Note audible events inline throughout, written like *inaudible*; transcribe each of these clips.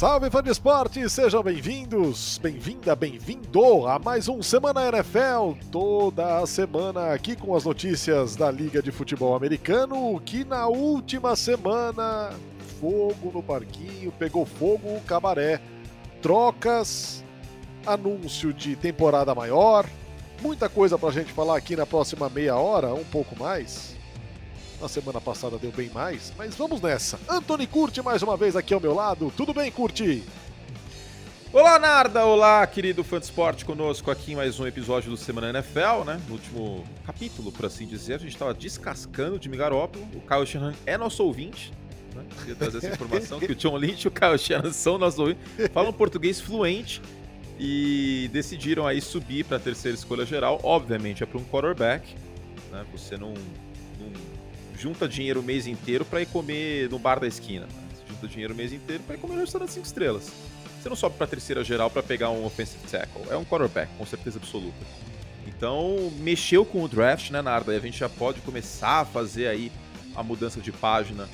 Salve fã de esporte, sejam bem-vindos, bem-vinda, bem-vindo a mais um Semana NFL, toda a semana aqui com as notícias da Liga de Futebol Americano, que na última semana, fogo no parquinho, pegou fogo o cabaré, trocas, anúncio de temporada maior, muita coisa pra gente falar aqui na próxima meia hora, um pouco mais. Na semana passada deu bem mais, mas vamos nessa. Anthony Curti mais uma vez aqui ao meu lado. Tudo bem, Curti? Olá, Narda! Olá, querido fã de esporte, conosco aqui em mais um episódio do Semana NFL, né? No último capítulo, por assim dizer, a gente estava descascando de Migarópolo. O Kyle Shanahan é nosso ouvinte, né? Queria trazer essa informação, que o John Lynch e o Kyle Shanahan são nossos ouvintes, falam português fluente e decidiram aí subir para a terceira escolha geral. Obviamente é para um quarterback, né? Você não junta dinheiro o mês inteiro para ir comer no bar da esquina. Você junta dinheiro o mês inteiro para ir comer no restaurante 5 estrelas. Você não sobe para terceira geral para pegar um offensive tackle. É um quarterback, com certeza absoluta. Então, mexeu com o draft, né, Narda? E a gente já pode começar a fazer aí a mudança de página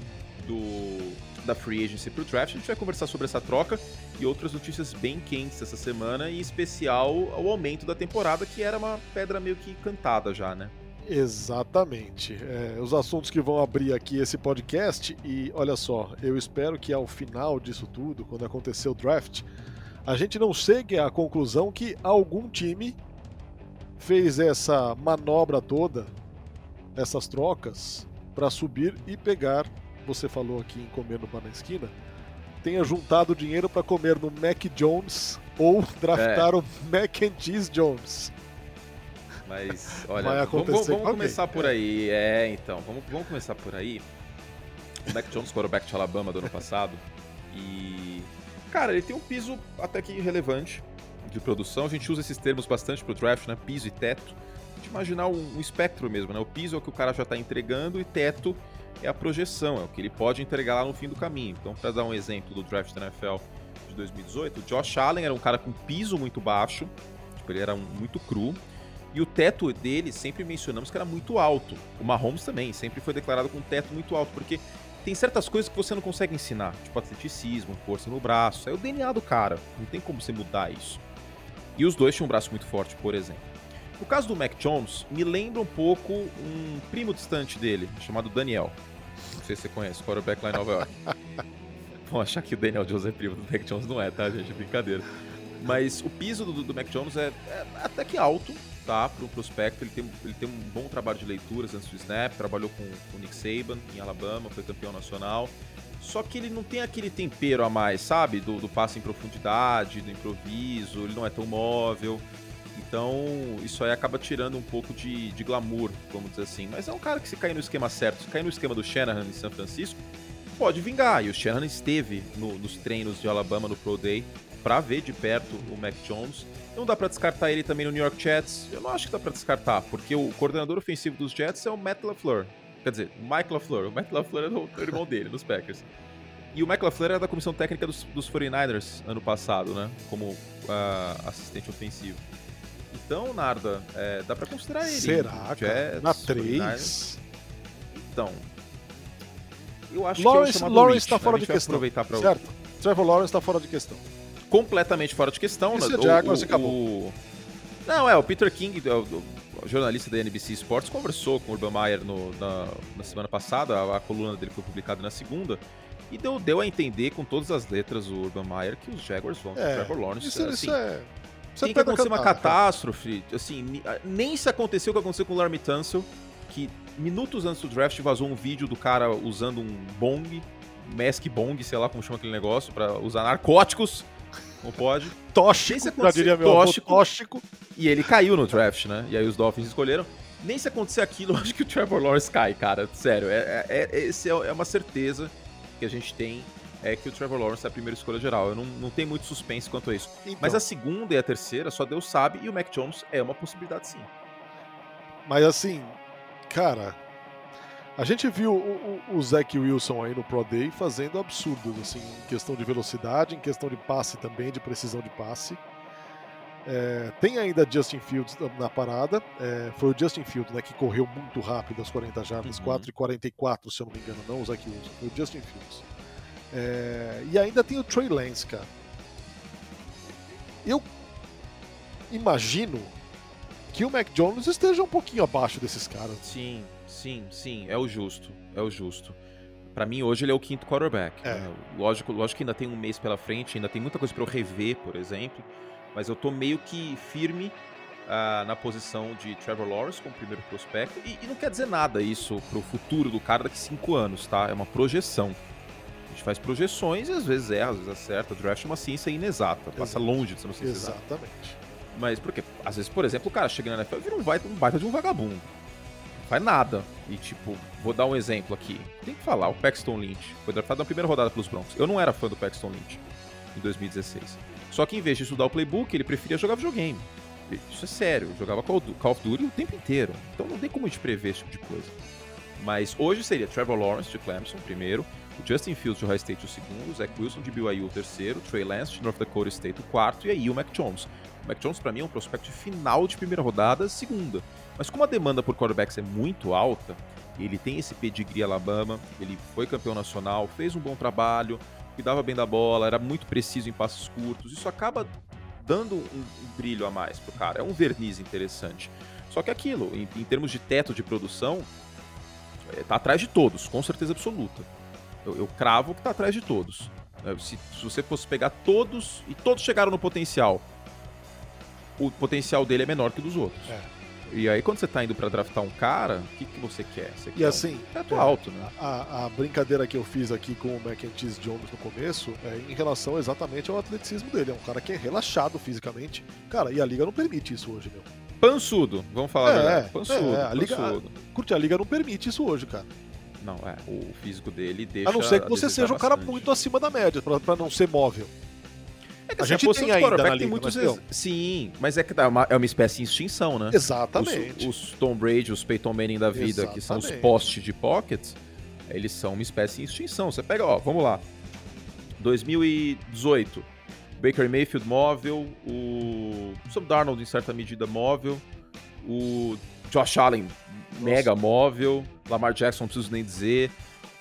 do da free agency para o draft. A gente vai conversar sobre essa troca e outras notícias bem quentes essa semana, em especial o aumento da temporada, que era uma pedra meio que cantada já, né? Exatamente. É, os assuntos que vão abrir aqui esse podcast, e olha só, eu espero que ao final disso tudo, quando acontecer o draft, a gente não chegue à conclusão que algum time fez essa manobra toda, essas trocas, para subir e pegar, você falou aqui em comer no bar na esquina, tenha juntado dinheiro para comer no Mac Jones ou *laughs* draftar é. o Mac and Cheese Jones. Mas, olha, vamos, vamos começar por aí. É, então, vamos, vamos começar por aí. O Mac Jones, quarterback de Alabama do ano passado. E, cara, ele tem um piso até que relevante de produção. A gente usa esses termos bastante pro draft, né? Piso e teto. A gente imaginar um, um espectro mesmo, né? O piso é o que o cara já tá entregando e teto é a projeção, é o que ele pode entregar lá no fim do caminho. Então, para dar um exemplo do draft da NFL de 2018, o Josh Allen era um cara com piso muito baixo, tipo, ele era um, muito cru. E o teto dele, sempre mencionamos que era muito alto. O Mahomes também, sempre foi declarado com um teto muito alto, porque tem certas coisas que você não consegue ensinar, tipo atleticismo, força no braço. É o DNA do cara, não tem como você mudar isso. E os dois tinham um braço muito forte, por exemplo. No caso do Mac Jones, me lembra um pouco um primo distante dele, chamado Daniel. Não sei se você conhece, quarterback lá em Nova York. *laughs* Vão achar que o Daniel Jones é primo do Mac Jones, não é, tá, gente? Brincadeira. Mas o piso do, do Mac Jones é, é até que alto, tá? Para o prospecto, ele tem, ele tem um bom trabalho de leituras antes do snap, trabalhou com o Nick Saban em Alabama, foi campeão nacional. Só que ele não tem aquele tempero a mais, sabe? Do, do passe em profundidade, do improviso, ele não é tão móvel. Então, isso aí acaba tirando um pouco de, de glamour, vamos dizer assim. Mas é um cara que, se cair no esquema certo, se cair no esquema do Shanahan em São Francisco, pode vingar. E o Shanahan esteve no, nos treinos de Alabama no Pro Day para ver de perto o Mac Jones. Não dá para descartar ele também no New York Jets. Eu não acho que dá para descartar, porque o coordenador ofensivo dos Jets é o Matt LaFleur. Quer dizer, o Mike LaFleur. O Matt LaFleur é o *laughs* irmão dele, nos Packers. E o Mike LaFleur era da comissão técnica dos, dos 49ers ano passado, né? Como uh, assistente ofensivo. Então, Narda, é, dá para considerar ele. Será? Jets, Na 3? Então. Eu acho Lawrence, que é o Lawrence tá fora de questão. Aproveitar pra certo. Trevor Lawrence tá fora de questão completamente fora de questão. Isso né? é Jaguars o, acabou. O... Não, é, o Peter King, o, o jornalista da NBC Sports, conversou com o Urban Meyer no, na, na, semana passada, a, a, coluna dele foi publicada na segunda, e deu, deu a entender com todas as letras o Urban Meyer que os Jaguars vão é, Trevor Lawrence. Isso, assim, isso é... Isso tem que acontecer uma catástrofe, assim, nem se aconteceu o que aconteceu com o Larry Tunsil, que minutos antes do draft vazou um vídeo do cara usando um bong, mask bong, sei lá como chama aquele negócio, para usar narcóticos, não pode. Tóxico, já diria meu tóxico, tóxico. E ele caiu no draft, né? E aí os Dolphins escolheram. Nem se acontecer aquilo, *laughs* eu acho que o Trevor Lawrence cai, cara. Sério, é, é, é, esse é, é uma certeza que a gente tem é que o Trevor Lawrence é a primeira escolha geral. Eu não, não tenho muito suspense quanto a isso. Então, Mas a segunda e a terceira, só Deus sabe, e o Mac Jones é uma possibilidade sim. Mas assim, cara, a gente viu o, o, o Zach Wilson aí no Pro Day fazendo absurdos, assim, em questão de velocidade, em questão de passe também, de precisão de passe. É, tem ainda Justin Fields na parada. É, foi o Justin Fields né, que correu muito rápido as 40 jardas, uhum. 4 e 44, se eu não me engano, não o Zach Wilson, foi o Justin Fields. É, e ainda tem o Trey Lance, cara. Eu imagino que o Mac Jones esteja um pouquinho abaixo desses caras. Sim, sim, sim, é o justo, é o justo. Para mim hoje ele é o quinto quarterback. É. Né? Lógico, lógico que ainda tem um mês pela frente, ainda tem muita coisa para eu rever, por exemplo, mas eu tô meio que firme uh, na posição de Trevor Lawrence como primeiro prospecto e, e, não quer dizer nada isso pro futuro do cara daqui cinco anos, tá? É uma projeção. A gente faz projeções e às vezes erra, às vezes acerta. O draft é uma ciência inexata, passa longe de ser uma ciência Exatamente. exata. Exatamente. Mas porque, às vezes, por exemplo, o cara chega na NFL e vira um baita, um baita de um vagabundo. Faz nada. E, tipo, vou dar um exemplo aqui. Tem que falar, o Paxton Lynch foi draftado na primeira rodada pelos Broncos. Eu não era fã do Paxton Lynch em 2016. Só que em vez de estudar o playbook, ele preferia jogar videogame. Isso é sério, jogava Call of Duty o tempo inteiro. Então não tem como gente prever esse tipo de coisa. Mas hoje seria Trevor Lawrence de Clemson, primeiro, o Justin Fields de Ohio State, o segundo, o Zach Wilson de BYU, o terceiro, Trey Lance de North Dakota State, o quarto, e aí o Mac Jones. O Mac Jones, para mim, é um prospecto final de primeira rodada, segunda. Mas como a demanda por quarterbacks é muito alta, ele tem esse pedigree Alabama, ele foi campeão nacional, fez um bom trabalho, cuidava bem da bola, era muito preciso em passos curtos. Isso acaba dando um, um brilho a mais pro cara. É um verniz interessante. Só que aquilo, em, em termos de teto de produção, é, tá atrás de todos, com certeza absoluta. Eu, eu cravo que tá atrás de todos. É, se, se, você fosse pegar todos, e todos chegaram no potencial, o potencial dele é menor que o dos outros. É. E aí, quando você tá indo para draftar um cara, o que, que você quer? Você e assim, um teto é, alto, né? A, a, brincadeira que eu fiz aqui com o Cheese Jones no começo é em relação exatamente ao atleticismo dele. É um cara que é relaxado fisicamente. Cara, e a liga não permite isso hoje, meu. Pansudo, vamos falar é, verdade. Pansudo, é, a liga, pansudo. A, curte, a liga não permite isso hoje, cara. Não, é. O físico dele deixa. A não ser que você seja um cara muito acima da média, para não ser móvel. É que a, gente tem ainda na tem muitos mas, Sim, mas é que é uma, é uma espécie em extinção, né? Exatamente. Os, os Tom Brady, os Peyton Manning da vida, Exatamente. que são os postes de pockets, eles são uma espécie em extinção. Você pega, ó, vamos lá. 2018, Baker Mayfield móvel, o Sam Darnold em certa medida móvel, o Josh Allen Nossa. mega móvel, Lamar Jackson não preciso nem dizer.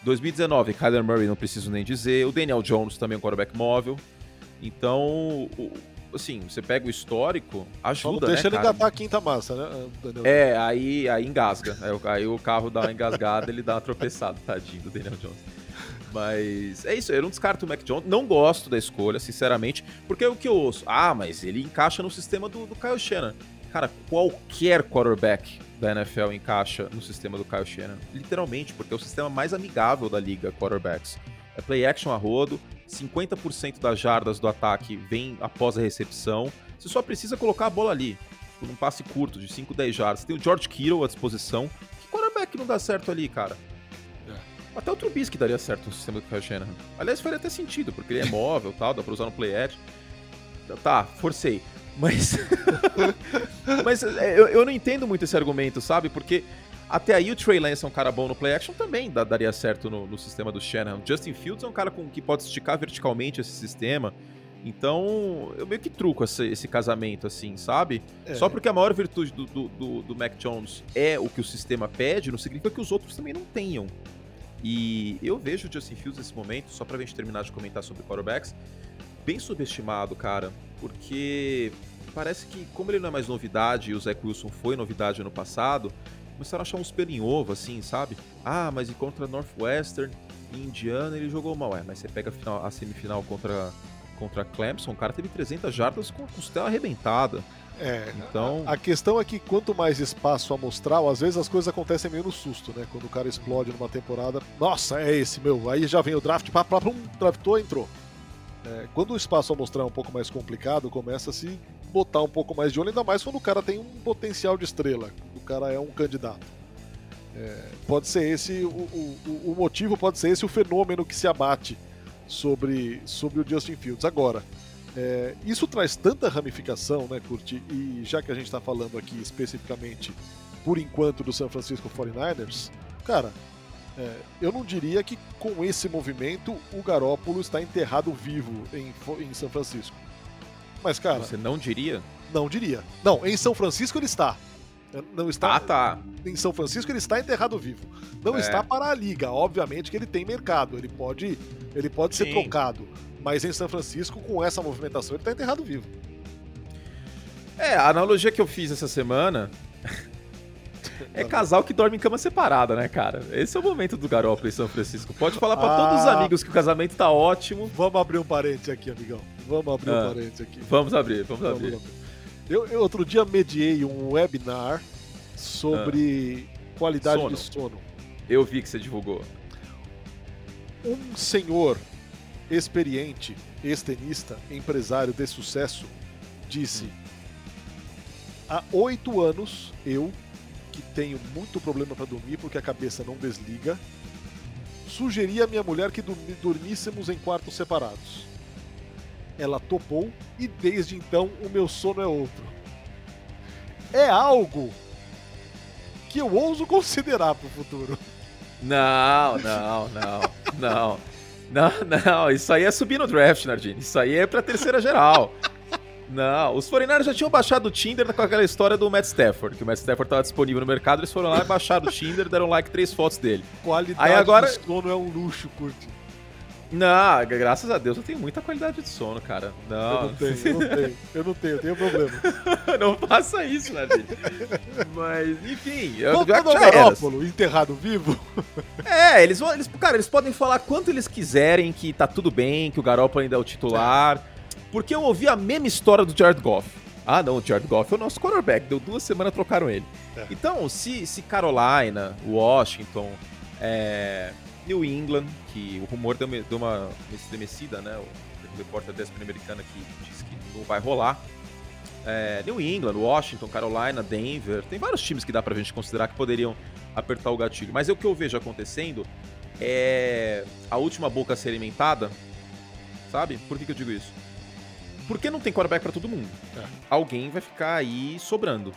2019, Kyler Murray não preciso nem dizer, o Daniel Jones também é um quarterback móvel. Então, assim, você pega o histórico, ajuda, deixa né, ele engatar a quinta massa, né, Daniel? É, aí, aí engasga. Aí, aí o carro dá uma engasgada, ele dá uma tropeçada, tadinho do Daniel Jones. Mas é isso, eu não descarto o Mac Jones. Não gosto da escolha, sinceramente, porque é o que eu ouço. Ah, mas ele encaixa no sistema do, do Kyle Shannon. Cara, qualquer quarterback da NFL encaixa no sistema do Kyle Shannon. Literalmente, porque é o sistema mais amigável da liga, quarterbacks. É play action a rodo, 50% das jardas do ataque vem após a recepção. Você só precisa colocar a bola ali, por um passe curto de 5, 10 jardas. Você tem o George Kittle à disposição. Que quarterback não dá certo ali, cara? É. Até o Trubisky daria certo no sistema do Kyle Shanahan. Aliás, faria até sentido, porque ele é móvel tal, dá pra usar no play action. Tá, forcei. Mas. *laughs* Mas é, eu, eu não entendo muito esse argumento, sabe? Porque até aí o Trey Lance é um cara bom no play action também daria certo no, no sistema do Shanahan. Justin Fields é um cara com, que pode esticar verticalmente esse sistema. Então, eu meio que truco esse, esse casamento, assim, sabe? É. Só porque a maior virtude do, do, do, do, Mac Jones é o que o sistema pede, não significa que os outros também não tenham. E eu vejo o Justin Fields nesse momento, só pra gente terminar de comentar sobre quarterbacks, bem subestimado, cara. Porque parece que, como ele não é mais novidade e o Zach Wilson foi novidade ano passado, começaram a achar uns pelo em ovo, assim, sabe? Ah, mas e contra Northwestern e Indiana ele jogou mal. É, mas você pega a, final, a semifinal contra, contra Clemson, o cara teve 300 jardas com a costela arrebentada. É, então... A, a, questão é que quanto mais espaço amostral, às vezes as coisas acontecem meio no susto, né? Quando o cara explode numa temporada, nossa, é esse, meu, aí já vem o draft, pá, pá, pum, draftou, entrou. É, quando o espaço amostral é um pouco mais complicado, começa a se botar um pouco mais de olho, ainda mais quando o cara tem um potencial de estrela cara é um candidato. É, pode ser esse o, o, o, motivo, pode ser esse o fenômeno que se abate sobre, sobre o Justin Fields. Agora, é, isso traz tanta ramificação, né, Curti? E já que a gente está falando aqui especificamente, por enquanto, do San Francisco 49ers, cara, é, eu não diria que com esse movimento o Garópolo está enterrado vivo em, em São Francisco. Mas, cara. Você não diria? Não diria. Não, em São Francisco ele está. Não está ah, tá. em São Francisco, ele está enterrado vivo. Não é. está para a liga. Obviamente que ele tem mercado, ele pode, ele pode ser trocado. Mas em São Francisco, com essa movimentação, ele está enterrado vivo. É, a analogia que eu fiz essa semana *laughs* é casal que dorme em cama separada, né, cara? Esse é o momento do Garoppolo em São Francisco. Pode falar para ah, todos os amigos que o casamento tá ótimo. Vamos abrir um parente aqui, amigão. Vamos abrir ah, um parente aqui. Vamos abrir, vamos, vamos abrir. abrir. Eu, eu, outro dia mediei um webinar sobre ah. qualidade sono. do sono. Eu vi que você divulgou. Um senhor experiente, ex-tenista, empresário de sucesso, disse. Há oito anos eu que tenho muito problema para dormir porque a cabeça não desliga, sugeri à minha mulher que dormíssemos em quartos separados. Ela topou e desde então o meu sono é outro. É algo que eu ouso considerar para o futuro. Não, não, não, não. Não, não, isso aí é subir no draft, Nardini. Isso aí é pra terceira geral. Não, os 49 já tinham baixado o Tinder com aquela história do Matt Stafford, que o Matt Stafford estava disponível no mercado, eles foram lá e baixaram o Tinder, deram like três fotos dele. Qualidade Aí agora... de sono é um luxo, curte. Não, graças a Deus eu tenho muita qualidade de sono, cara. Não. Eu não tenho, eu não tenho. Eu não tenho, eu tenho problema. *laughs* não faça isso, né, gente? Mas, enfim. Voltando ao Garópolo, enterrado vivo. é, eles vão. Eles, cara, eles podem falar quanto eles quiserem que tá tudo bem, que o Garópolo ainda é o titular. É. Porque eu ouvi a mesma história do Jared Goff. Ah, não, o Jared Goff é o nosso quarterback. Deu duas semanas trocaram ele. É. Então, se, se Carolina, Washington, é, New England, que o rumor deu uma, deu uma estremecida, né? O repórter da ESPN americana que disse que não vai rolar. É, New England, Washington, Carolina, Denver, tem vários times que dá pra gente considerar que poderiam apertar o gatilho. Mas o que eu vejo acontecendo é a última boca a ser alimentada, sabe? Por que, que eu digo isso? Porque não tem quarterback para todo mundo. É. Alguém vai ficar aí sobrando.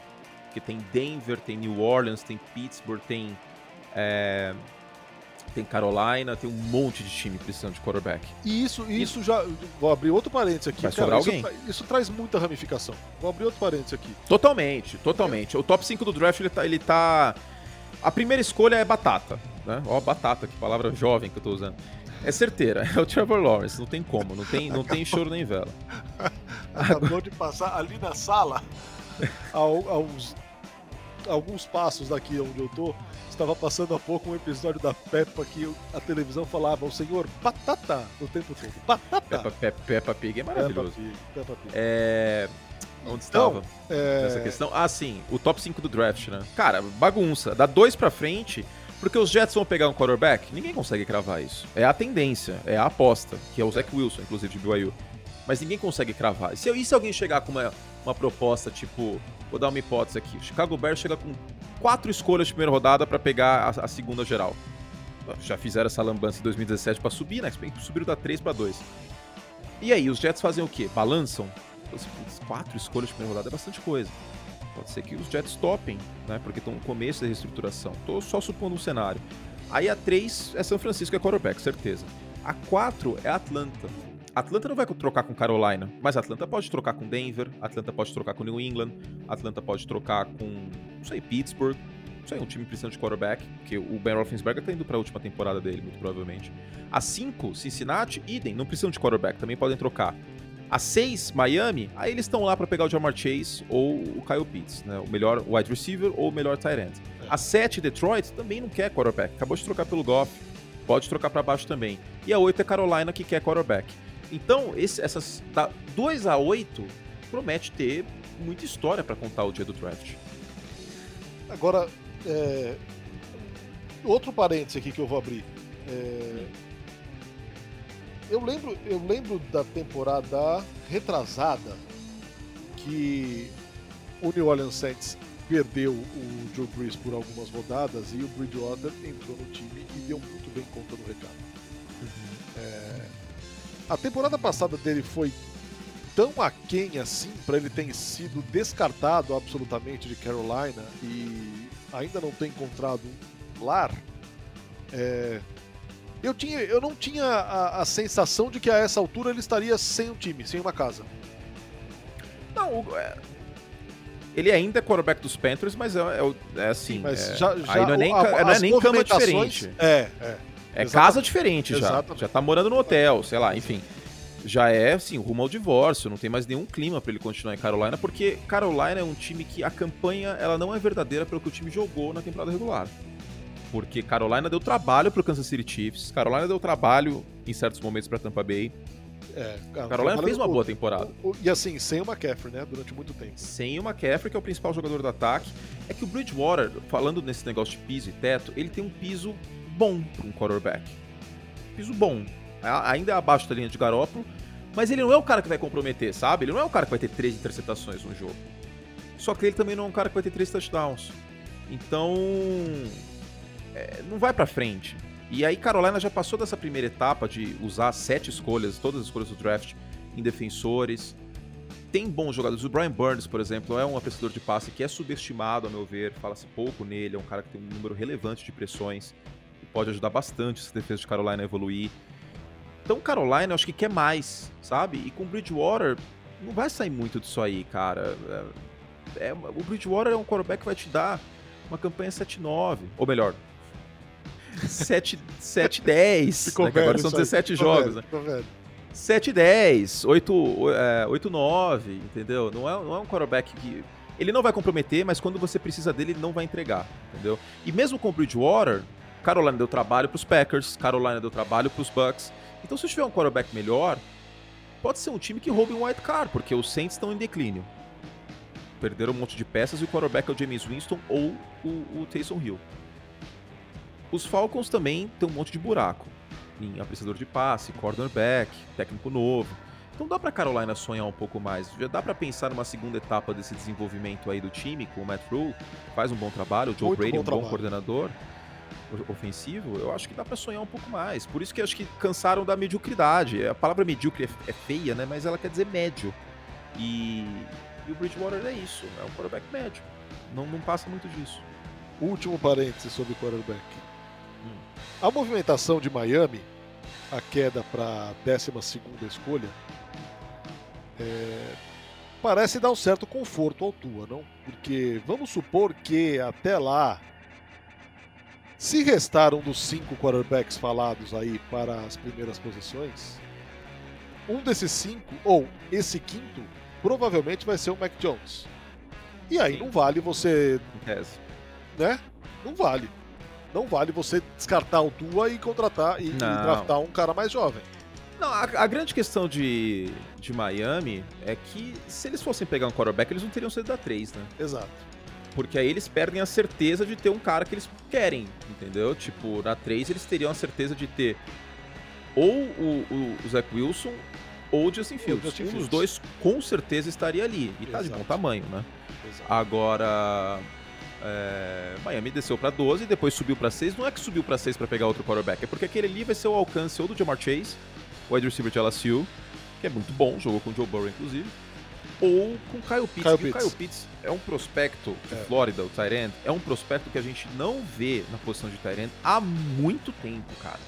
Porque tem Denver, tem New Orleans, tem Pittsburgh, tem. É, tem Carolina, tem um monte de time precisando de quarterback. E isso, isso já. Vou abrir outro parênteses aqui. Vai cara, alguém. Isso, isso, traz muita ramificação. Vou abrir outro parênteses aqui. Totalmente, totalmente. É. O top 5 do draft ele tá, ele tá. A primeira escolha é batata. Né? Ó, batata, que palavra jovem que eu tô usando. É certeira, *laughs* é o Trevor Lawrence, não tem como, não tem, não tem choro nem vela. *laughs* Acabou de passar ali na sala, a, uns, alguns passos daqui onde eu tô, estava passando há pouco um episódio da Peppa que a televisão falava o senhor batata o tempo todo. Batata! Peppa, Peppa, Peppa Pig é maravilhoso. Peppa Pig, Peppa Pig. É... Onde então, estava? É... Essa questão? Ah, sim, o top 5 do draft, né? Cara, bagunça. Da 2 pra frente, porque os Jets vão pegar um quarterback? Ninguém consegue cravar isso. É a tendência, é a aposta, que é o Zach Wilson, inclusive, de BYU. Mas ninguém consegue cravar. E se, e se alguém chegar com uma, uma proposta, tipo, vou dar uma hipótese aqui, Chicago Bears chega com quatro escolhas de primeira rodada para pegar a, a, segunda geral. Já fizeram essa lambança em 2017 para subir, né? Subiram da 3 para 2. E aí, os Jets fazem o quê? Balançam? Quatro escolhas de primeira rodada é bastante coisa. Pode ser que os Jets topem, né? Porque estão no começo da reestruturação. Tô só supondo um cenário. Aí a 3 é São Francisco, é quarterback, certeza. A 4 é Atlanta. Atlanta não vai trocar com Carolina, mas Atlanta pode trocar com Denver, Atlanta pode trocar com New England, Atlanta pode trocar com, não sei, Pittsburgh. Não sei, um time precisando de quarterback, porque o Ben Roethlisberger tá indo para a última temporada dele, muito provavelmente. A 5, Cincinnati, idem, não precisam de quarterback, também podem trocar. A 6, Miami, aí eles estão lá para pegar o Jamar Chase ou o Kyle Pitts, né? O melhor wide receiver ou o melhor tight end. É. A 7, Detroit, também não quer quarterback. Acabou de trocar pelo Goff. Pode trocar para baixo também. E a 8 é Carolina, que quer quarterback. Então, esse, essas da 2 a 8 promete ter muita história para contar o dia do draft. Agora, é... outro parênteses aqui que eu vou abrir. É eu lembro, eu lembro da temporada retrasada que o New Orleans Saints perdeu o Joe Brees por algumas rodadas e o Bridgewater entrou no time e deu muito bem conta do recado. Uhum. É... A temporada passada dele foi tão aquém assim para ele ter sido descartado absolutamente de Carolina e ainda não ter encontrado um lar. É, eu, tinha, eu não tinha a, a, sensação de que a essa altura ele estaria sem um time, sem uma casa. Não, é, Ele ainda é quarterback dos Panthers, mas é, é, é assim. Sim, mas é, já, já, aí não é nem, a, não é nem cama diferente. É, é. É casa diferente já. Exatamente. Já tá morando no hotel, sei lá, enfim. Já é, assim, rumo ao divórcio, não tem mais nenhum clima para ele continuar em Carolina, porque Carolina é um time que a campanha ela não é verdadeira pelo que o time jogou na temporada regular. Porque Carolina deu trabalho pro Kansas City Chiefs, Carolina deu trabalho em certos momentos para Tampa Bay. É, Carolina fez uma boa temporada. O, o, e assim, sem o McCaffrey, né? Durante muito tempo. Sem o McCaffrey, que é o principal jogador do ataque. É que o Bridgewater, falando nesse negócio de piso e teto, ele tem um piso bom para um quarterback. Piso bom. Ainda é abaixo da linha de Garópolo, mas ele não é o cara que vai comprometer, sabe? Ele não é o cara que vai ter três interceptações no jogo. Só que ele também não é um cara que vai ter três touchdowns. Então, é, não vai para frente. E aí Carolina já passou dessa primeira etapa de usar sete escolhas, todas as escolhas do draft, em defensores. Tem bons jogadores. O Brian Burns, por exemplo, é um apreciador de passe que é subestimado, a meu ver. Fala-se pouco nele. É um cara que tem um número relevante de pressões pode ajudar bastante essa defesa de Carolina a evoluir. Então, Carolina, eu acho que quer mais, sabe? E com o Bridgewater, não vai sair muito disso aí, cara. É, é, o Bridgewater é um quarterback que vai te dar uma campanha 7-9, ou melhor, *laughs* 7-10, né, agora são 17 jogos, né? 7-10, 8-9, entendeu? Não é, não é um quarterback que... Ele não vai comprometer, mas quando você precisa dele, ele não vai entregar, entendeu? E mesmo com o Bridgewater, Carolina deu trabalho para os Packers, Carolina deu trabalho para os Bucks. Então, se tiver um quarterback melhor, pode ser um time que roube um white card, porque os Saints estão em declínio. Perderam um monte de peças e o quarterback é o James Winston ou o, o Taysom Hill. Os Falcons também têm um monte de buraco em apreciador de passe, cornerback, técnico novo. Então dá para Carolina sonhar um pouco mais. Já dá para pensar numa segunda etapa desse desenvolvimento aí do time com o Matt Rule, faz um bom trabalho, o Joe Muito Brady bom um trabalho. bom coordenador ofensivo, eu acho que dá para sonhar um pouco mais. Por isso que eu acho que cansaram da mediocridade. A palavra medíocre é, é feia, né? Mas ela quer dizer médio. E, e o Bridgewater é isso, é um quarterback médio. Não, não passa muito disso. Último parênteses sobre quarterback. Hum. A movimentação de Miami, a queda para 12 escolha, é, parece dar um certo conforto ao Tua, não? Porque vamos supor que até lá se restar um dos cinco quarterbacks falados aí para as primeiras posições, um desses cinco, ou esse quinto, provavelmente vai ser o Mac Jones. E aí Sim. não vale você. Né? Não vale. Não vale você descartar o Tua e contratar e, e draftar um cara mais jovem. Não, a, a, grande questão de, de Miami é que se eles fossem pegar um quarterback, eles não teriam saído da 3, né? Exato. Porque aí eles perdem a certeza de ter um cara que eles querem, entendeu? Tipo, na 3 eles teriam a certeza de ter ou o, o, o Zach Wilson ou o Justin Fields. Justin um Fields. dos dois com certeza estaria ali. E tá de bom tamanho, né? Exato. Agora. É, Miami desceu para 12, depois subiu para 6. Não é que subiu para 6 para pegar outro quarterback, é porque aquele ali vai ser o alcance ou do Jamar Chase, o wide receiver de LSU, que é muito bom, jogou com o Joe Burrow inclusive, ou com Kyle Pitts. Kyle Pitts. o Kyle Pitts é um prospecto de é. Flórida, o Tyrant, é um prospecto que a gente não vê na posição de Tyrant há muito tempo, cara.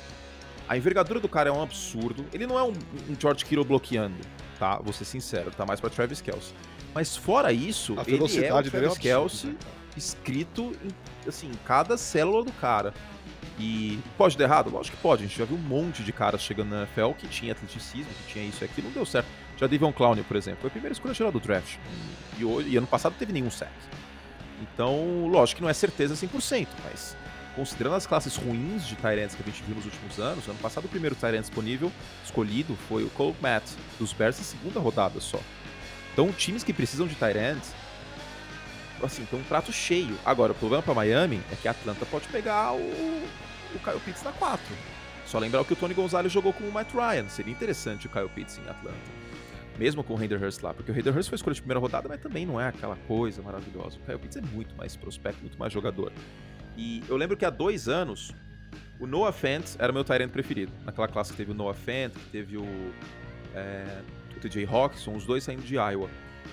A envergadura do cara é um absurdo. Ele não é um, um George Kittle bloqueando, tá? Vou ser sincero, tá mais pra Travis Kelsey. Mas fora isso, ele é o Travis é Kelsey né, escrito em, assim, cada célula do cara. E pode dar errado? Lógico que pode. A gente já viu um monte de caras chegando na NFL que tinha atleticismo, que tinha isso e aquilo, não deu certo. Já Devon Clowney, por exemplo, foi a primeira escolha geral do draft. E, e ano passado teve nenhum sack. Então, lógico que não é certeza 100%, mas considerando as classes ruins de Tyrants que a gente viu nos últimos anos, ano passado o primeiro Tyrant disponível, escolhido, foi o Cole Matt, dos Bears, na segunda rodada só. Então, times que precisam de Tyrants, assim, tem um prato cheio. Agora, o problema para Miami é que a Atlanta pode pegar o, o Kyle Pitts na 4. Só lembrar que o Tony Gonzalez jogou com o Matt Ryan. Seria interessante o Kyle Pitts em Atlanta mesmo com o Hayden Hurst lá, porque o Hayden Hurst foi escolha de primeira rodada, mas também não é aquela coisa maravilhosa. O Kyle Pitts é muito mais prospecto, muito mais jogador. E eu lembro que há dois anos, o Noah Fant era meu Tyrant preferido. Naquela classe que teve o Noah Fant, que teve o, é, o TJ Hawkinson, os dois saindo de Iowa.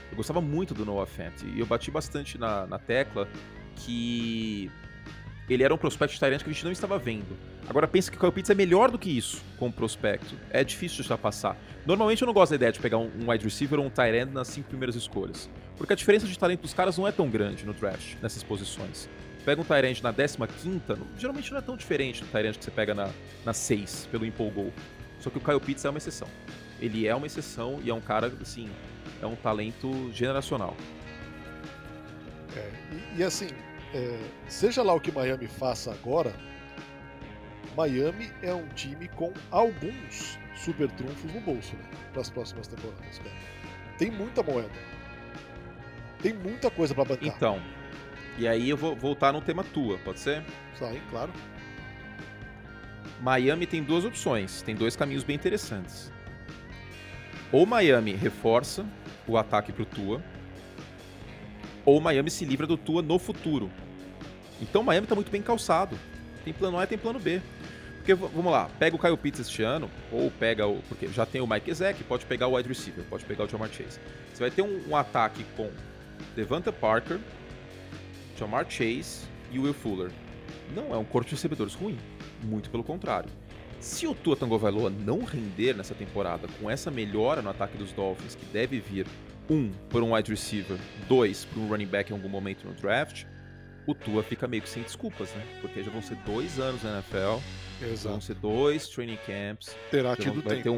Eu gostava muito do Noah Fant e eu bati bastante na, na tecla que ele era um prospect de Tyrant que a gente não estava vendo. Agora pensa que o Kyle Pitts é melhor do que isso como prospecto. É difícil deixar passar. Normalmente eu não gosto da ideia de pegar um, wide receiver ou um end nas cinco primeiras escolhas. Porque a diferença de talento dos caras não é tão grande no draft, nessas posições. Pega um end na 15 geralmente não é tão diferente do end que você pega na, na 6, pelo empolgou. Só que o Kyle Pitts é uma exceção. Ele é uma exceção e é um cara, assim, é um talento generacional. É, e, e assim, é, seja lá o que Miami faça agora, Miami é um time com alguns super trunfos no bolso né, para as próximas temporadas. Cara. Tem muita moeda. Tem muita coisa para bancar. Então, e aí eu vou voltar no tema tua, pode ser? Sai, claro. Miami tem duas opções, tem dois caminhos bem interessantes. Ou Miami reforça o ataque pro Tua, ou Miami se livra do Tua no futuro. Então Miami está muito bem calçado. Tem plano A e tem plano B. Porque, vamos lá, pega o Kyle Pitts este ano, ou pega o. Porque já tem o Mike Ezek, pode pegar o wide receiver, pode pegar o Jamar Chase. Você vai ter um, um ataque com Devante Parker, Jamar Chase e o Will Fuller. Não é um corpo de recebedores ruim, muito pelo contrário. Se o Tua Tagovailoa não render nessa temporada com essa melhora no ataque dos Dolphins, que deve vir, um, por um wide receiver, dois, por um running back em algum momento no draft, o Tua fica meio que sem desculpas, né? Porque já vão ser dois anos na NFL, Exato. vão ser dois training camps. Terá tido vai tempo. ter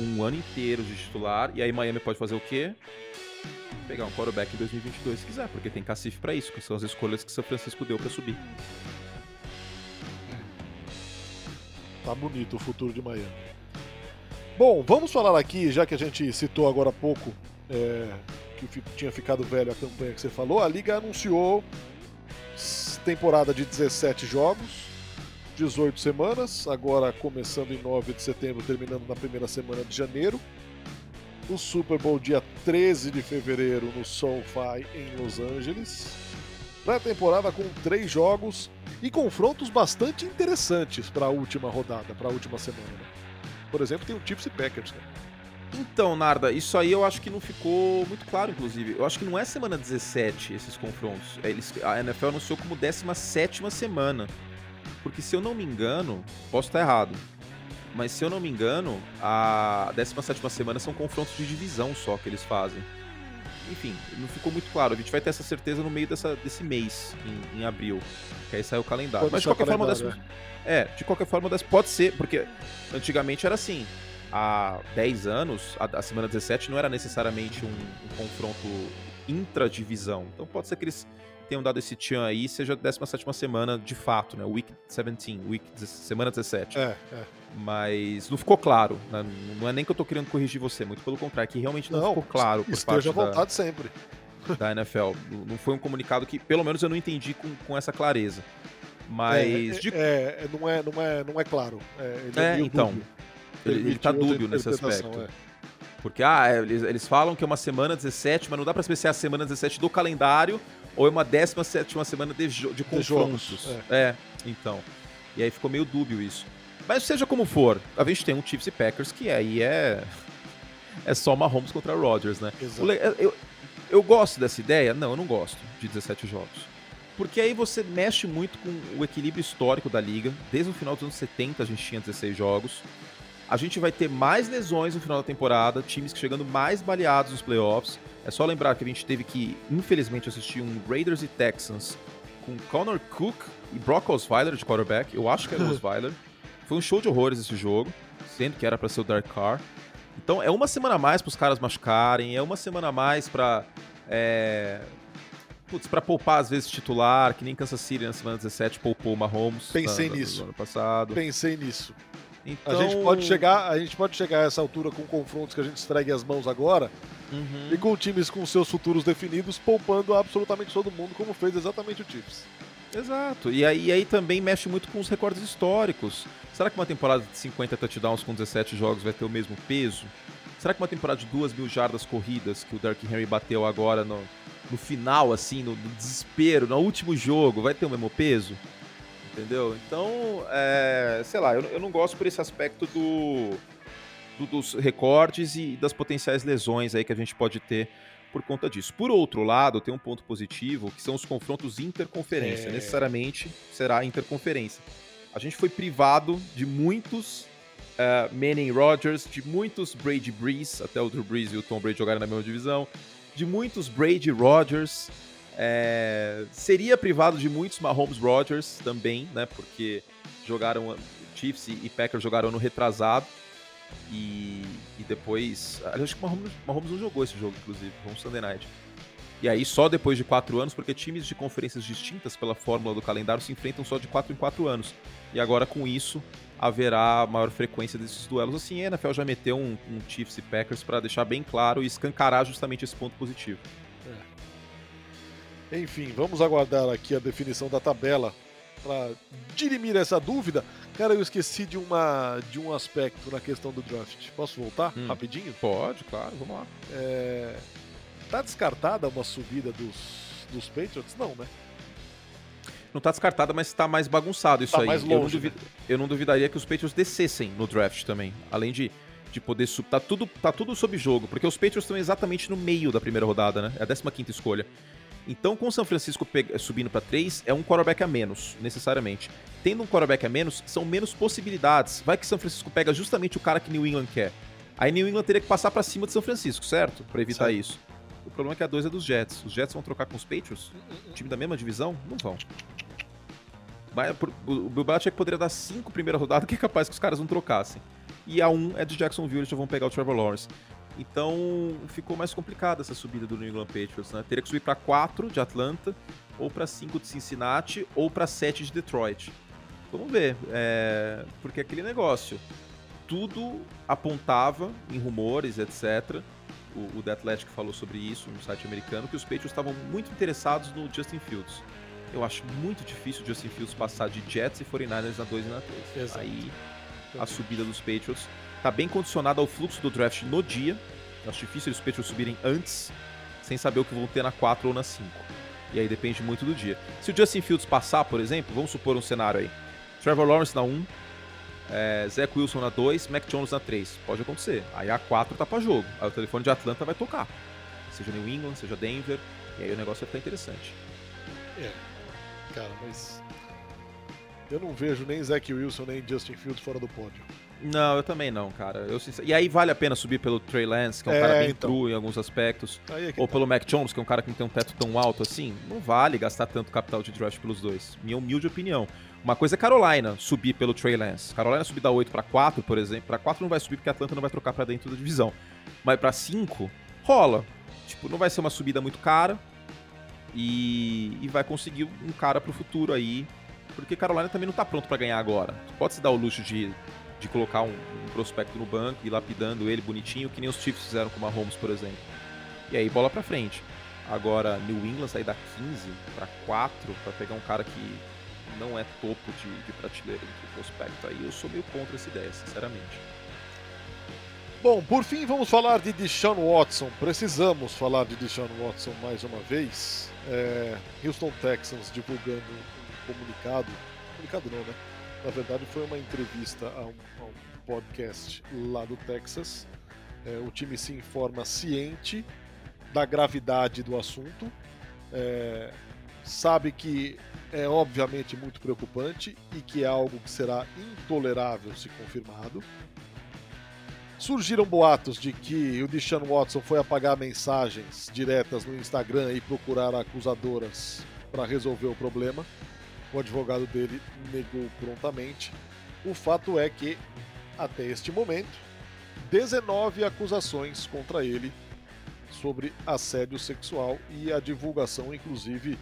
um, um ano inteiro de titular, e aí Miami pode fazer o quê? Pegar um quarterback em 2022 se quiser, porque tem cacife para isso, que são as escolhas que São Francisco deu para subir. Tá bonito o futuro de Miami. Bom, vamos falar aqui, já que a gente citou agora há pouco é, que tinha ficado velho a campanha que você falou, a Liga anunciou temporada de 17 jogos, 18 semanas, agora começando em 9 de setembro, terminando na primeira semana de janeiro. O Super Bowl dia 13 de fevereiro no SoFi em Los Angeles. Pré-temporada com três jogos e confrontos bastante interessantes para a última rodada, para a última semana. Né? Por exemplo, tem o Chiefs e Packers. Né? Então, Narda, isso aí eu acho que não ficou muito claro, inclusive. Eu acho que não é semana 17 esses confrontos. É, eles, a NFL anunciou como 17 semana. Porque se eu não me engano, posso estar errado, mas se eu não me engano, a 17 semana são confrontos de divisão só que eles fazem. Enfim, não ficou muito claro. A gente vai ter essa certeza no meio dessa, desse mês, em, em abril. Que aí sai o calendário. Pode mas de qualquer forma, décimo, é. é, de qualquer forma, pode ser, porque antigamente era assim há 10 anos, a, a semana 17 não era necessariamente um, um confronto intradivisão. Então pode ser que eles tenham dado esse tchan aí, seja a 17 semana de fato, né? Week 17, week, semana 17. É, é. Mas não ficou claro. Né? Não é nem que eu tô querendo corrigir você, muito pelo contrário, é que realmente não, não ficou claro. Por esteja parte vontade da, sempre. Da NFL. Não foi um comunicado que, pelo menos, eu não entendi com, com essa clareza. Mas. É, de... é, não, é, não, é, não é claro. É, é então. Dúbio. Ele, ele tá dúbio nesse aspecto. É. Porque, ah, é, eles, eles falam que é uma semana 17, mas não dá pra saber se é a semana 17 do calendário ou é uma 17 semana de, de confrontos. De é. é, então. E aí ficou meio dúbio isso. Mas seja como for, a gente tem um Chiefs e Packers que aí é. *laughs* É só Mahomes contra Rodgers, né? Exato. Eu, eu gosto dessa ideia? Não, eu não gosto de 17 jogos. Porque aí você mexe muito com o equilíbrio histórico da liga. Desde o final dos anos 70 a gente tinha 16 jogos. A gente vai ter mais lesões no final da temporada, times chegando mais baleados nos playoffs. É só lembrar que a gente teve que, infelizmente, assistir um Raiders e Texans com Connor Cook e Brock Osweiler de quarterback. Eu acho que era *laughs* Osweiler. Foi um show de horrores esse jogo, sendo que era para ser o Dark Car. Então é uma semana a mais para os caras machucarem, é uma semana a mais para é... Putz, pra poupar às vezes titular, que nem Kansas City na semana 17 poupou o Mahomes. Pensei na, nisso. No ano passado. Pensei nisso. Então... A, gente pode chegar, a gente pode chegar a essa altura com confrontos que a gente esfregue as mãos agora uhum. e com times com seus futuros definidos, poupando absolutamente todo mundo, como fez exatamente o Chiefs. Exato. E aí, e aí também mexe muito com os recordes históricos. Será que uma temporada de 50 touchdowns com 17 jogos vai ter o mesmo peso? Será que uma temporada de 2 mil jardas corridas que o Dark Henry bateu agora no, no final, assim, no, no desespero, no último jogo, vai ter o mesmo peso? Entendeu? Então, é, sei lá, eu, eu, não gosto por esse aspecto do, do, dos recortes e das potenciais lesões aí que a gente pode ter por conta disso. Por outro lado, tem um ponto positivo que são os confrontos interconferência. É. Necessariamente será interconferência. a gente foi privado de muitos uh, Manning Rodgers, de muitos Brady Breeze, até o Drew Brees e o Tom Brady jogaram na mesma divisão, de muitos Brady Rodgers. É, seria privado de muitos Mahomes Rodgers também, né? Porque jogaram Chiefs e Packers jogaram no retrasado. E, e depois. Acho que o Mahomes, Mahomes não jogou esse jogo, inclusive, com o Sunday Night. E aí só depois de quatro anos, porque times de conferências distintas pela fórmula do calendário se enfrentam só de quatro em quatro anos. E agora com isso haverá maior frequência desses duelos. Assim, a NFL já meteu um, um Chiefs e Packers para deixar bem claro e escancarar justamente esse ponto positivo. Enfim, vamos aguardar aqui a definição da tabela para dirimir essa dúvida. Cara, eu esqueci de, uma, de um aspecto na questão do draft. Posso voltar hum. rapidinho? Pode, claro, vamos lá. É... Tá descartada uma subida dos, dos Patriots? Não, né? Não tá descartada, mas tá mais bagunçado isso tá aí. Mais longe, eu, não duvid... né? eu não duvidaria que os Patriots descessem no draft também. Além de, de poder subir. Tá tudo, tá tudo sob jogo, porque os Patriots estão exatamente no meio da primeira rodada, né? É a 15 escolha. Então, com o São Francisco subindo para 3, é um quarterback a menos, necessariamente. Tendo um quarterback a menos, são menos possibilidades. Vai que São Francisco pega justamente o cara que New England quer. Aí New England teria que passar para cima de São Francisco, certo? Para evitar certo. isso. O problema é que a 2 é dos Jets. Os Jets vão trocar com os Patriots? O time da mesma divisão? Não vão. O Bill Belichick poderia dar 5 primeira rodada, que é capaz que os caras não trocassem. E a 1 um é de Jacksonville, eles já vão pegar o Trevor Lawrence. Então ficou mais complicada essa subida do New England Patriots, né? Teria que subir para 4 de Atlanta, ou para 5 de Cincinnati, ou para 7 de Detroit. Vamos ver, é... porque aquele negócio, tudo apontava em rumores, etc. O, o The Athletic falou sobre isso no site americano, que os Patriots estavam muito interessados no Justin Fields. Eu acho muito difícil o Justin Fields passar de Jets e 49ers na 2 e na 3. Exato. Aí a subida dos Patriots tá bem condicionado ao fluxo do draft no dia. Acho difícil os Patriots subirem antes, sem saber o que vão ter na 4 ou na 5. E aí depende muito do dia. Se o Justin Fields passar, por exemplo, vamos supor um cenário aí. Trevor Lawrence na 1, é, Zach Wilson na 2, Mac Jones na 3. Pode acontecer. Aí a 4 tá pra jogo. Aí o telefone de Atlanta vai tocar. Seja New England, seja Denver. E aí o negócio vai ficar interessante. É. Cara, mas eu não vejo nem Zach Wilson nem Justin Fields fora do pódio. Não, eu também não, cara. Eu, e aí vale a pena subir pelo Trey Lance, que é um é, cara bem então. true em alguns aspectos. É ou tá. pelo Mac Jones, que é um cara que não tem um teto tão alto assim. Não vale gastar tanto capital de draft pelos dois. Minha humilde opinião. Uma coisa é Carolina subir pelo Trey Lance. Carolina subir da 8 para 4, por exemplo. Para 4 não vai subir porque a Atlanta não vai trocar para dentro da divisão. Mas para 5, rola. Tipo, não vai ser uma subida muito cara. E, e vai conseguir um cara pro futuro aí porque Carolina também não está pronto para ganhar agora. pode se dar o luxo de, de colocar um, um, prospecto no banco e lapidando ele bonitinho, que nem os Chiefs fizeram com o Mahomes, por exemplo. E aí bola para frente. Agora, New England sair da 15 para 4 para pegar um cara que não é topo de, de prateleira de prospecto aí, eu sou meio contra essa ideia, sinceramente. Bom, por fim vamos falar de Deshaun Watson. Precisamos falar de Deshaun Watson mais uma vez. É, Houston Texans divulgando comunicado, comunicado não, né? Na verdade foi uma entrevista a um, a um podcast lá do Texas. É, o time se informa ciente da gravidade do assunto, é, sabe que é obviamente muito preocupante e que é algo que será intolerável se confirmado. Surgiram boatos de que o Deshaun Watson foi apagar mensagens diretas no Instagram e procurar acusadoras para resolver o problema o advogado dele negou prontamente. O fato é que, até este momento, 19 acusações contra ele sobre assédio sexual e a divulgação, inclusive,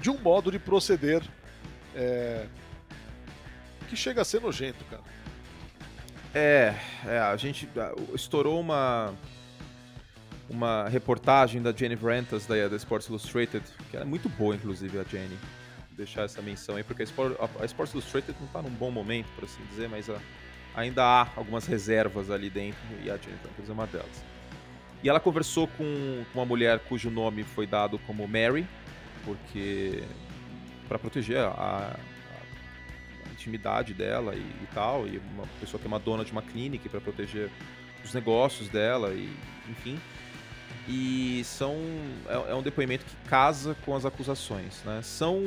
de um modo de proceder é, que chega a ser nojento, cara. É, é, a gente estourou uma uma reportagem da Jenny Rentas da, da Sports Illustrated, que é muito boa, inclusive, a Jenny deixar essa menção aí, porque a, Sport, a, a Sports Illustrated não está num bom momento, por assim dizer, mas a, ainda há algumas reservas ali dentro e a Jennifer Andrews é uma delas. E ela conversou com, com uma mulher cujo nome foi dado como Mary, porque para proteger a, a, intimidade dela e, e, tal, e uma pessoa que é uma dona de uma clínica para proteger os negócios dela e enfim. E são é, é um depoimento que casa com as acusações, né? São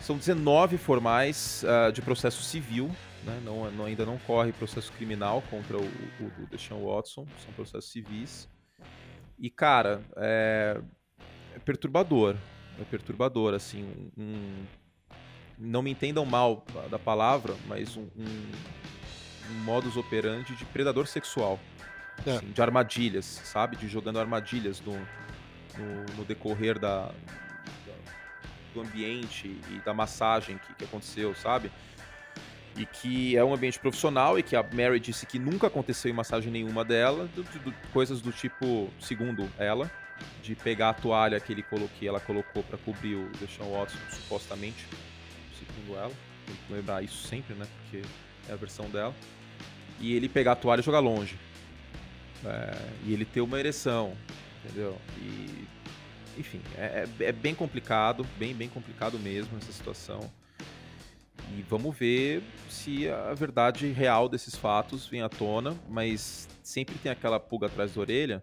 São 19 formais uh, de processo civil, né? não, não, ainda não corre processo criminal contra o, o, o Deshaun Watson, são processos civis. E, cara, é, é perturbador. É perturbador, assim. Um, não me entendam mal da palavra, mas um, um, um modus operandi de predador sexual. É. Assim, de armadilhas, sabe? De jogando armadilhas no, no, no decorrer da, da, do ambiente e da massagem que, que aconteceu, sabe? e que é um ambiente profissional e que a Mary disse que nunca aconteceu em massagem nenhuma dela, do, do, coisas do tipo, segundo ela, de pegar a toalha que ele colocou, que ela colocou para cobrir o Deshaun Watson, supostamente, segundo ela, tem que lembrar isso sempre, né, porque é a versão dela, e ele pegar a toalha e jogar longe, é, e ele ter uma ereção, entendeu? E, enfim, é, é, é bem complicado, bem, bem complicado mesmo essa situação. E vamos ver se a verdade real desses fatos vem à tona, mas sempre tem aquela pulga atrás da orelha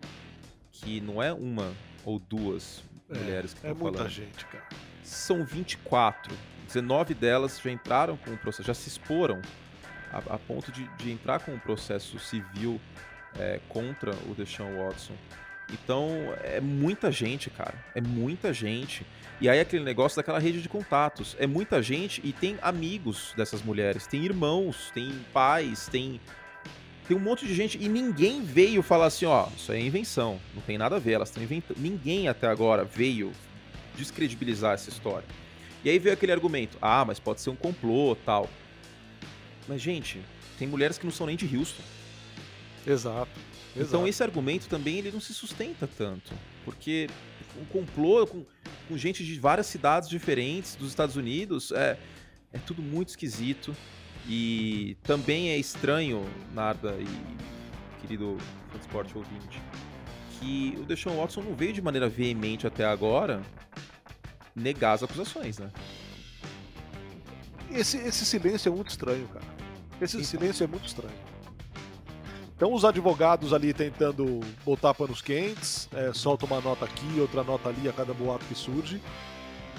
que não é uma ou duas é, mulheres que estão é falando. É muita gente, cara. São 24. 19 delas já entraram com o processo, já se exporam a, a ponto de, de, entrar com um processo civil é, contra o Deshaun Watson. Então, é muita gente, cara. É muita gente. E aí aquele negócio daquela rede de contatos. É muita gente e tem amigos dessas mulheres, tem irmãos, tem pais, tem tem um monte de gente e ninguém veio falar assim, ó, isso é invenção, não tem nada a ver, elas estão inventando. Ninguém até agora veio descredibilizar essa história. E aí veio aquele argumento, ah, mas pode ser um complô, tal. Mas gente, tem mulheres que não são nem de Houston. Exato. Então Exato. esse argumento também ele não se sustenta tanto, porque um complô com, com gente de várias cidades diferentes dos Estados Unidos é, é tudo muito esquisito e também é estranho, Narda e querido transporte ouvinte, que o Deshaun Watson não veio de maneira veemente até agora negar as acusações, né? Esse, esse silêncio é muito estranho, cara. Esse então. silêncio é muito estranho. Então os advogados ali tentando botar panos quentes, é, solta uma nota aqui, outra nota ali a cada boato que surge.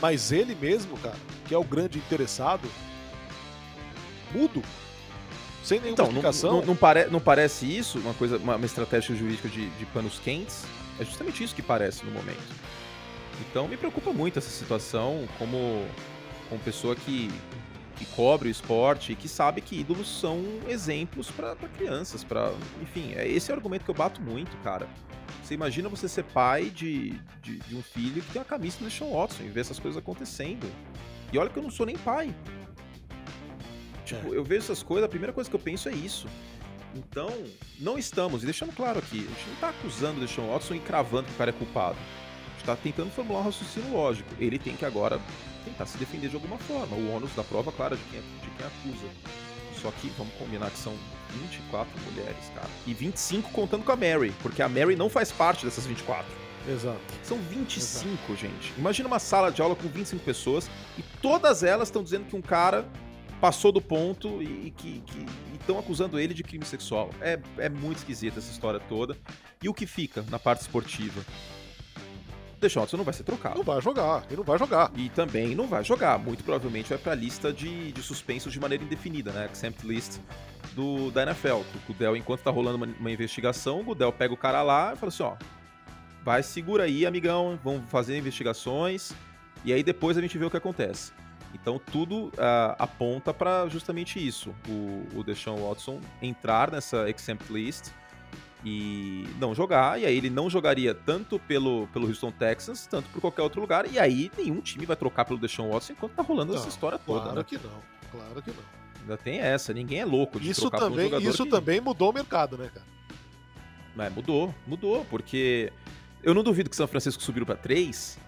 Mas ele mesmo, cara, que é o grande interessado, mudo. Sem nenhuma então, explicação. Não, não, não, pare, não parece isso uma coisa, uma, uma estratégia jurídica de, de panos quentes? É justamente isso que parece no momento. Então me preocupa muito essa situação como, como pessoa que que cobre o esporte e que sabe que ídolos são exemplos para crianças, para enfim, é esse é o argumento que eu bato muito, cara. Você imagina você ser pai de, de, de um filho que tem a camisa do Sean Watson e ver essas coisas acontecendo. E olha que eu não sou nem pai. Tipo, é. eu vejo essas coisas, a primeira coisa que eu penso é isso. Então, não estamos, e deixando claro aqui, a gente não tá acusando o Sean Watson e cravando que o cara é culpado. A gente tá tentando formular um raciocínio lógico. Ele tem que agora tentar se defender de alguma forma. O ônus da prova, claro, de quem, de quem acusa. Só que vamos combinar que são 24 mulheres, cara. E 25 contando com a Mary, porque a Mary não faz parte dessas 24. Exato. São 25, Exato. gente. Imagina uma sala de aula com 25 pessoas e todas elas estão dizendo que um cara passou do ponto e que estão acusando ele de crime sexual. É, é muito esquisita essa história toda. E o que fica na parte esportiva? Deshaun não vai ser trocado. Não vai jogar, ele não vai jogar. E também não vai jogar. Muito provavelmente vai para a lista de, de suspensos de maneira indefinida, né? Exempt list do, da NFL. O Gudel, enquanto tá rolando uma, uma investigação, o Gudel pega o cara lá e fala assim: ó, vai, segura aí, amigão, vamos fazer investigações e aí depois a gente vê o que acontece. Então tudo uh, aponta para justamente isso: o, o Deshaun Watson entrar nessa exempt list e não jogar, e aí ele não jogaria tanto pelo, pelo Houston Texans, tanto por qualquer outro lugar, e aí nenhum time vai trocar pelo Deshaun Watson enquanto tá rolando não, essa história toda. Claro né? que não, claro que não. Ainda tem essa, ninguém é louco de isso trocar também, jogador Isso que... também mudou o mercado, né, cara? É, mudou, mudou, porque eu não duvido que São Francisco subiu para 3,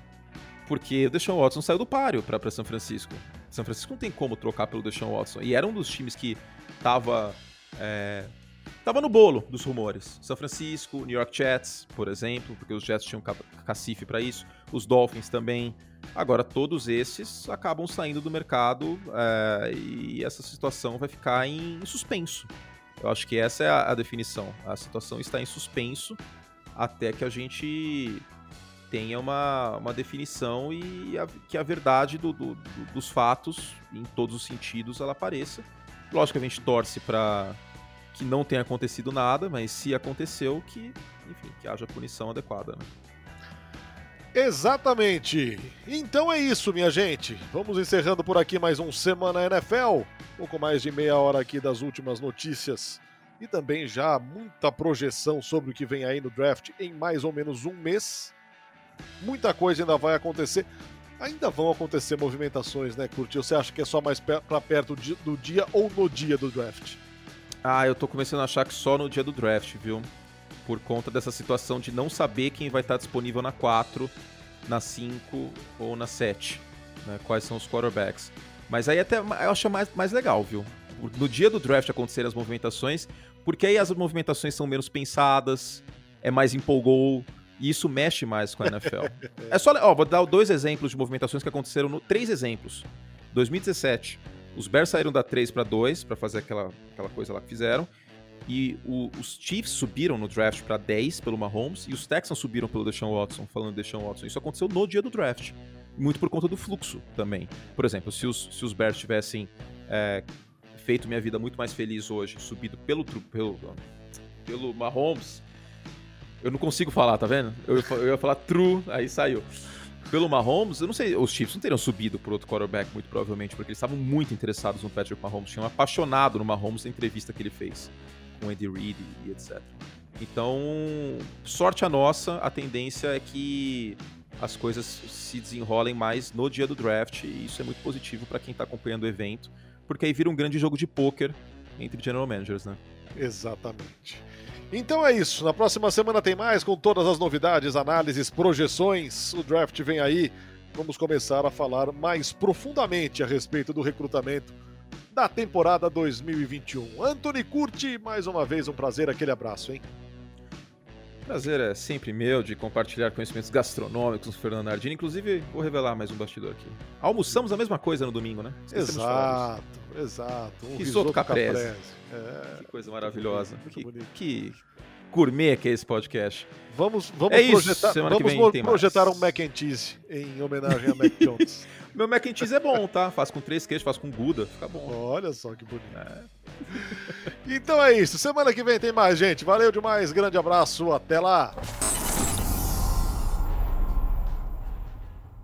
porque o Deshaun Watson saiu do páreo para São Francisco. São Francisco não tem como trocar pelo Deshaun Watson, e era um dos times que tava... É Tava no bolo dos rumores. São Francisco, New York Jets, por exemplo, porque os Jets tinham cacife para isso. Os Dolphins também. Agora, todos esses acabam saindo do mercado é, e essa situação vai ficar em suspenso. Eu acho que essa é a, a definição. A situação está em suspenso até que a gente tenha uma, uma definição e a, que a verdade do, do, do, dos fatos, em todos os sentidos, ela apareça. Lógico que a gente torce para que não tenha acontecido nada, mas se aconteceu, que, enfim, que haja punição adequada. Né? Exatamente. Então é isso, minha gente. Vamos encerrando por aqui mais um Semana NFL. Pouco mais de meia hora aqui das últimas notícias e também já muita projeção sobre o que vem aí no draft em mais ou menos um mês. Muita coisa ainda vai acontecer. Ainda vão acontecer movimentações, né, Curti? Você acha que é só mais para perto do dia ou no dia do draft? Ah, eu tô começando a achar que só no dia do draft, viu? por conta dessa situação de não saber quem vai estar disponível na 4, na 5 ou na 7, né? quais são os quarterbacks. Mas aí até eu acho mais, mais legal, viu? No dia do draft acontecerem as movimentações, porque aí as movimentações são menos pensadas, é mais empolgou, e isso mexe mais com a NFL. *laughs* é só, ó, vou dar dois exemplos de movimentações que aconteceram, no, três exemplos. 2017, os Bears saíram da 3 para 2 para fazer aquela, aquela coisa lá que fizeram. E o, os Chiefs subiram no draft para 10 pelo Mahomes e os Texans subiram pelo Deshaun Watson, falando de Deshaun Watson. Isso aconteceu no dia do draft. Muito por conta do fluxo também. Por exemplo, se os, se os Bears tivessem é, feito minha vida muito mais feliz hoje, subido pelo, pelo, pelo Mahomes, eu não consigo falar, tá vendo? Eu, eu ia falar true, aí saiu. Pelo Mahomes, eu não sei, os Chiefs não teriam subido por outro quarterback, muito provavelmente, porque eles estavam muito interessados no Patrick Mahomes, tinham apaixonado no Mahomes na entrevista que ele fez com Andy Reid e etc. Então, sorte a nossa, a tendência é que as coisas se desenrolem mais no dia do draft, e isso é muito positivo para quem está acompanhando o evento, porque aí vira um grande jogo de pôquer entre general managers, né? Exatamente. Então é isso. Na próxima semana tem mais com todas as novidades, análises, projeções. O draft vem aí. Vamos começar a falar mais profundamente a respeito do recrutamento da temporada 2021. Anthony Curti, mais uma vez um prazer, aquele abraço, hein? Prazer é sempre meu de compartilhar conhecimentos gastronômicos com o Fernando Nardini. Inclusive, vou revelar mais um bastidor aqui. Almoçamos a mesma coisa no domingo, né? exato, exato. Um risoto caprese. caprese. É, que coisa maravilhosa. Muito que, que gourmet que é esse podcast. Vamos, vamos é projetar, isso, vamos projetar um mac and cheese em homenagem a Mac *laughs* Jones. Meu mac and cheese é bom, tá? Faz com três queijos, faz com Guda, fica bom. Olha só que bonito. É. então é isso. Semana que vem tem mais, gente. Valeu demais. Grande abraço. Até lá.